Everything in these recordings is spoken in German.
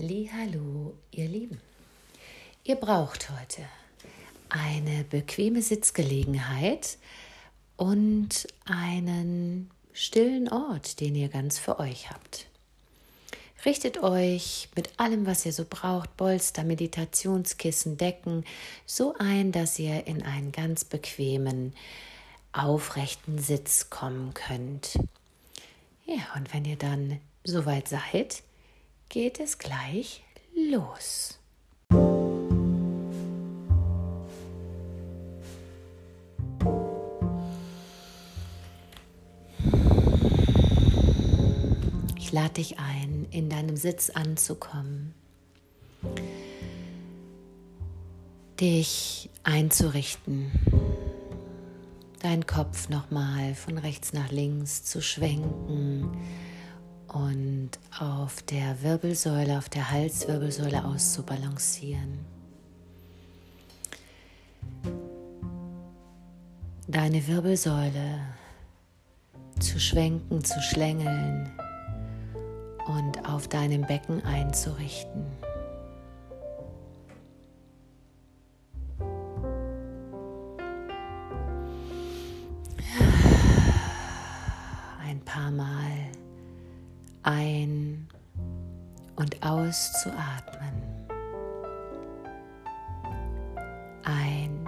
Hallo, ihr Lieben. Ihr braucht heute eine bequeme Sitzgelegenheit und einen stillen Ort, den ihr ganz für euch habt. Richtet euch mit allem, was ihr so braucht, Bolster, Meditationskissen, Decken, so ein, dass ihr in einen ganz bequemen, aufrechten Sitz kommen könnt. Ja, und wenn ihr dann soweit seid, geht es gleich los. Ich lade dich ein, in deinem Sitz anzukommen, dich einzurichten, deinen Kopf nochmal von rechts nach links zu schwenken und auf der Wirbelsäule, auf der Halswirbelsäule auszubalancieren. Deine Wirbelsäule zu schwenken, zu schlängeln und auf deinem Becken einzurichten. Auszuatmen. Ein,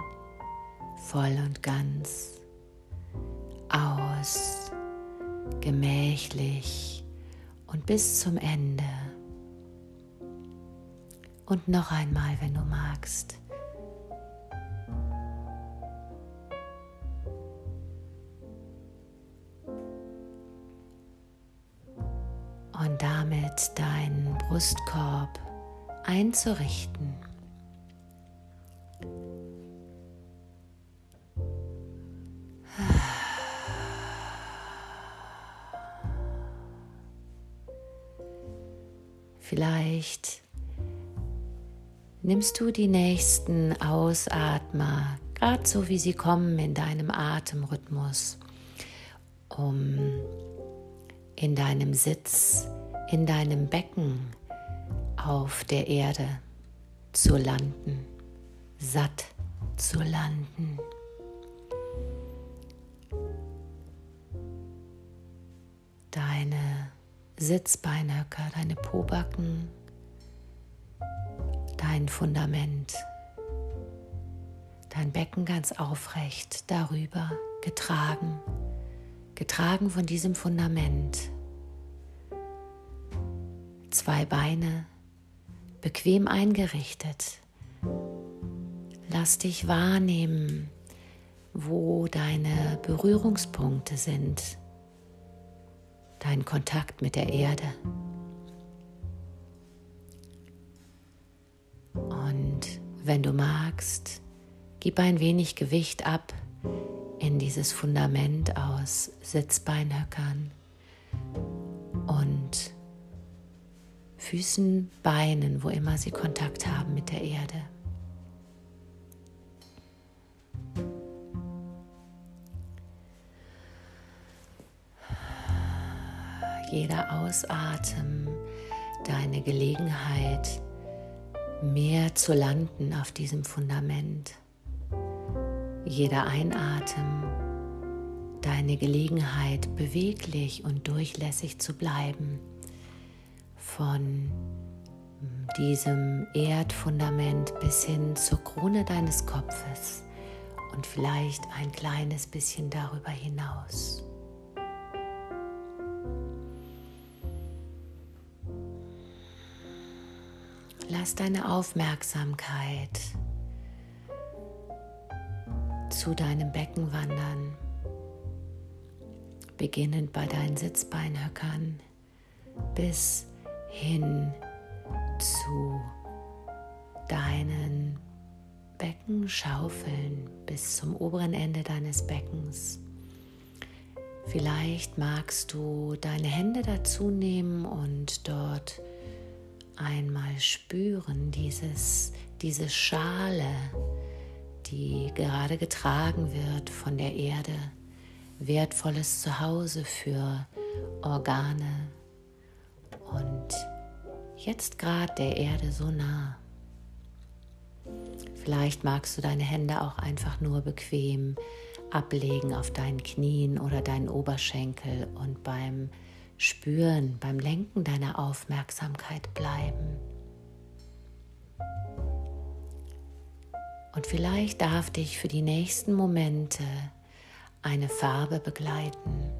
voll und ganz, aus, gemächlich und bis zum Ende. Und noch einmal, wenn du magst. Brustkorb einzurichten. Vielleicht nimmst du die nächsten Ausatmer, gerade so wie sie kommen in deinem Atemrhythmus, um in deinem Sitz, in deinem Becken auf der Erde zu landen, satt zu landen. Deine Sitzbeinhöcker, deine Pobacken, dein Fundament, dein Becken ganz aufrecht darüber getragen getragen von diesem Fundament. Zwei Beine bequem eingerichtet. Lass dich wahrnehmen, wo deine Berührungspunkte sind, dein Kontakt mit der Erde. Und wenn du magst, gib ein wenig Gewicht ab in dieses Fundament aus Sitzbeinhöckern Füßen, Beinen, wo immer sie Kontakt haben mit der Erde. Jeder Ausatmen deine Gelegenheit, mehr zu landen auf diesem Fundament jeder Einatmen deine Gelegenheit, beweglich und durchlässig zu bleiben, von diesem Erdfundament bis hin zur Krone deines Kopfes und vielleicht ein kleines bisschen darüber hinaus. Lass deine Aufmerksamkeit zu deinem Becken wandern, beginnend bei deinen Sitzbeinhöckern bis hin zu deinen Beckenschaufeln bis zum oberen Ende deines Beckens. Vielleicht magst du deine Hände dazu nehmen und dort einmal spüren, dieses, diese Schale, die gerade getragen wird von der Erde, wertvolles Zuhause für Organe und jetzt gerade der Erde so nah. Vielleicht magst du deine Hände auch einfach nur bequem ablegen auf deinen Knien oder deinen Oberschenkel und beim Spüren, beim Lenken deiner Aufmerksamkeit bleiben. Und vielleicht darf dich für die nächsten Momente eine Farbe begleiten,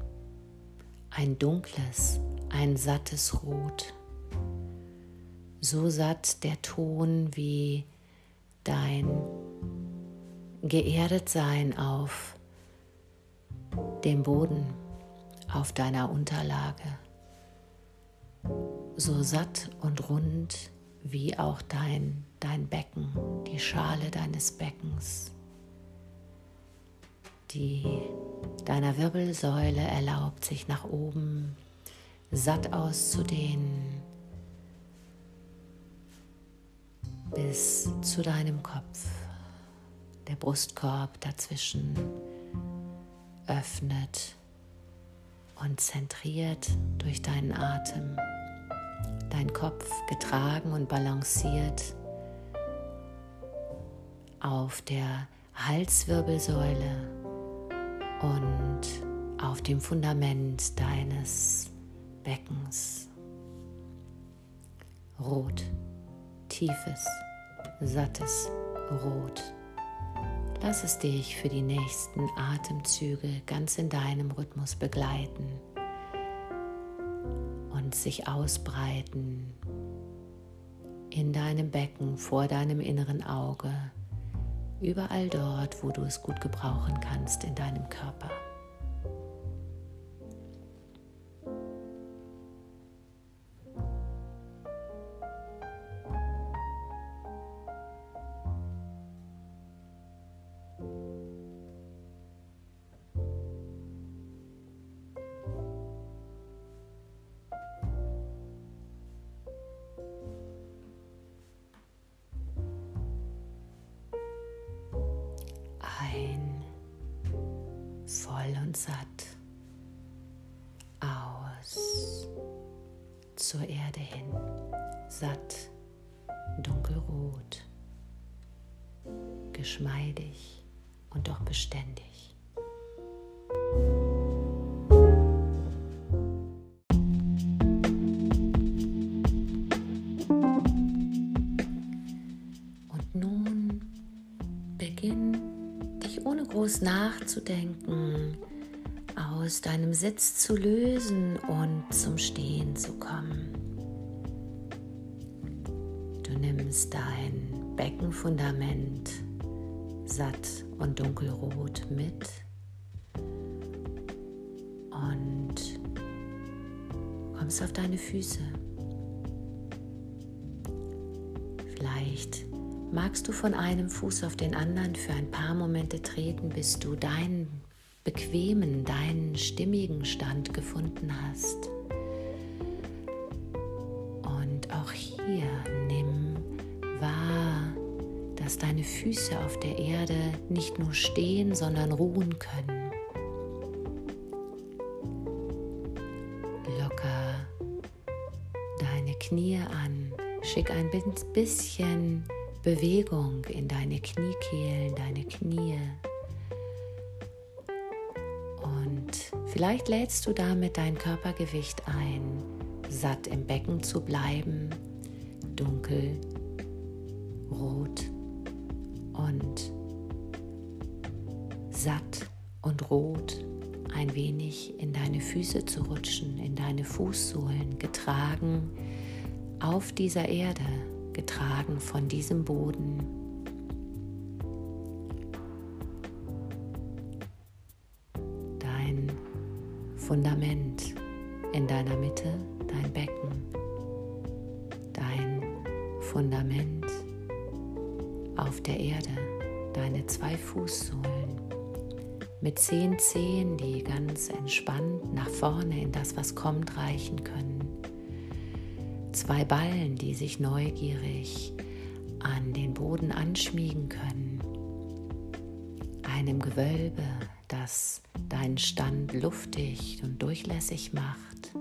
ein dunkles, ein sattes Rot, so satt der Ton wie dein Geerdetsein auf dem Boden, auf deiner Unterlage, so satt und rund wie auch dein, dein Becken, die Schale deines Beckens, die deiner Wirbelsäule erlaubt, sich nach oben satt auszudehnen bis zu deinem Kopf. Der Brustkorb dazwischen öffnet und zentriert durch deinen Atem. Dein Kopf getragen und balanciert auf der Halswirbelsäule und auf dem Fundament deines Beckens. Rot, tiefes, sattes Rot. Lass es dich für die nächsten Atemzüge ganz in deinem Rhythmus begleiten und sich ausbreiten in deinem Becken, vor deinem inneren Auge, überall dort, wo du es gut gebrauchen kannst in deinem Körper. Satt aus zur Erde hin, satt, dunkelrot, geschmeidig und doch beständig. Und nun beginn dich ohne groß nachzudenken aus deinem Sitz zu lösen und zum Stehen zu kommen. Du nimmst dein Beckenfundament satt und dunkelrot mit und kommst auf deine Füße. Vielleicht magst du von einem Fuß auf den anderen für ein paar Momente treten, bis du deinen bequemen, deinen stimmigen Stand gefunden hast. Und auch hier nimm wahr, dass deine Füße auf der Erde nicht nur stehen, sondern ruhen können. Locker deine Knie an, schick ein bisschen Bewegung in deine Kniekehlen, deine Knie. Vielleicht lädst du damit dein Körpergewicht ein, satt im Becken zu bleiben, dunkel, rot und satt und rot ein wenig in deine Füße zu rutschen, in deine Fußsohlen, getragen auf dieser Erde, getragen von diesem Boden. Fundament in deiner Mitte, dein Becken, dein Fundament auf der Erde, deine zwei Fußsohlen. Mit zehn Zehen, die ganz entspannt nach vorne in das, was kommt, reichen können. Zwei Ballen, die sich neugierig an den Boden anschmiegen können, einem Gewölbe, das deinen Stand luftig und durchlässig macht,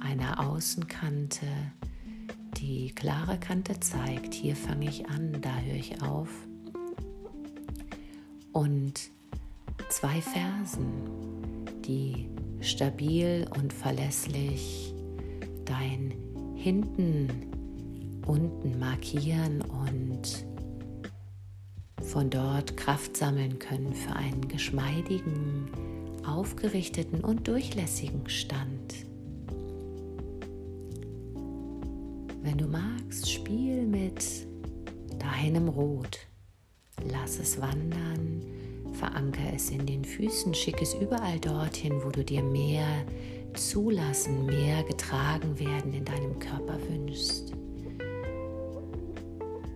einer Außenkante, die klare Kante zeigt, hier fange ich an, da höre ich auf. Und zwei Fersen, die stabil und verlässlich dein Hinten unten markieren und von dort Kraft sammeln können für einen geschmeidigen, aufgerichteten und durchlässigen Stand. Wenn du magst, spiel mit deinem Rot. Lass es wandern, veranker es in den Füßen, schick es überall dorthin, wo du dir mehr zulassen, mehr getragen werden in deinem Körper wünschst.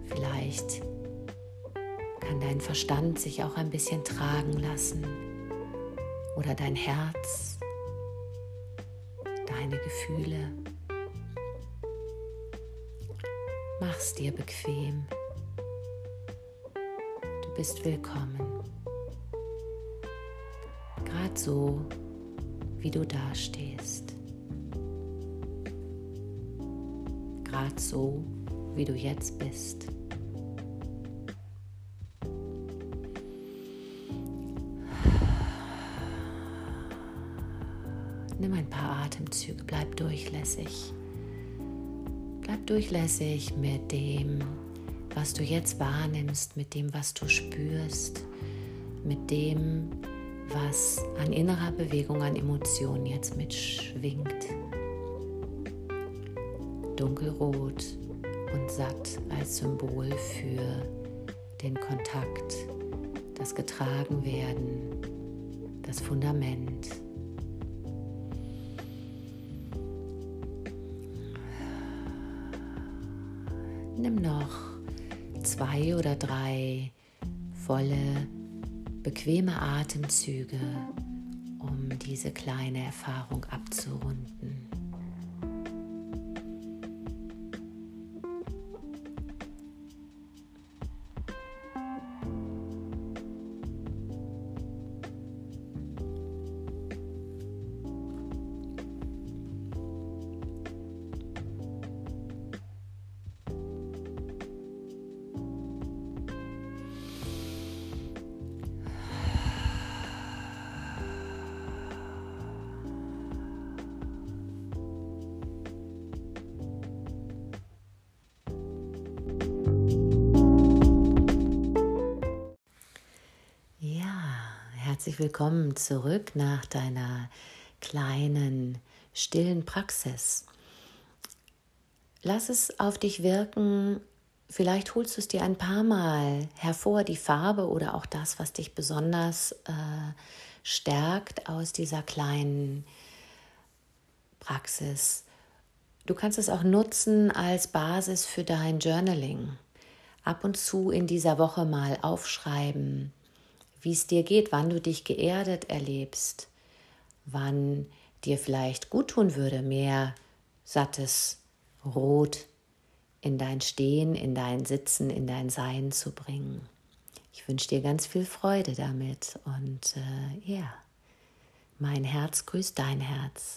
Vielleicht kann dein Verstand sich auch ein bisschen tragen lassen oder dein Herz, deine Gefühle. Mach's dir bequem. Du bist willkommen. Gerade so, wie du dastehst. Gerade so, wie du jetzt bist. Nimm ein paar Atemzüge, bleib durchlässig. Bleib durchlässig mit dem, was du jetzt wahrnimmst, mit dem, was du spürst, mit dem, was an innerer Bewegung, an Emotionen jetzt mitschwingt. Dunkelrot und satt als Symbol für den Kontakt, das Getragenwerden, das Fundament. Nimm noch zwei oder drei volle, bequeme Atemzüge, um diese kleine Erfahrung abzurunden. Herzlich willkommen zurück nach deiner kleinen, stillen Praxis. Lass es auf dich wirken. Vielleicht holst du es dir ein paar Mal hervor, die Farbe oder auch das, was dich besonders äh, stärkt aus dieser kleinen Praxis. Du kannst es auch nutzen als Basis für dein Journaling. Ab und zu in dieser Woche mal aufschreiben, wie es dir geht, wann du dich geerdet erlebst, wann dir vielleicht gut tun würde, mehr sattes Rot in dein Stehen, in dein Sitzen, in dein Sein zu bringen. Ich wünsche dir ganz viel Freude damit und äh, ja, mein Herz grüßt dein Herz.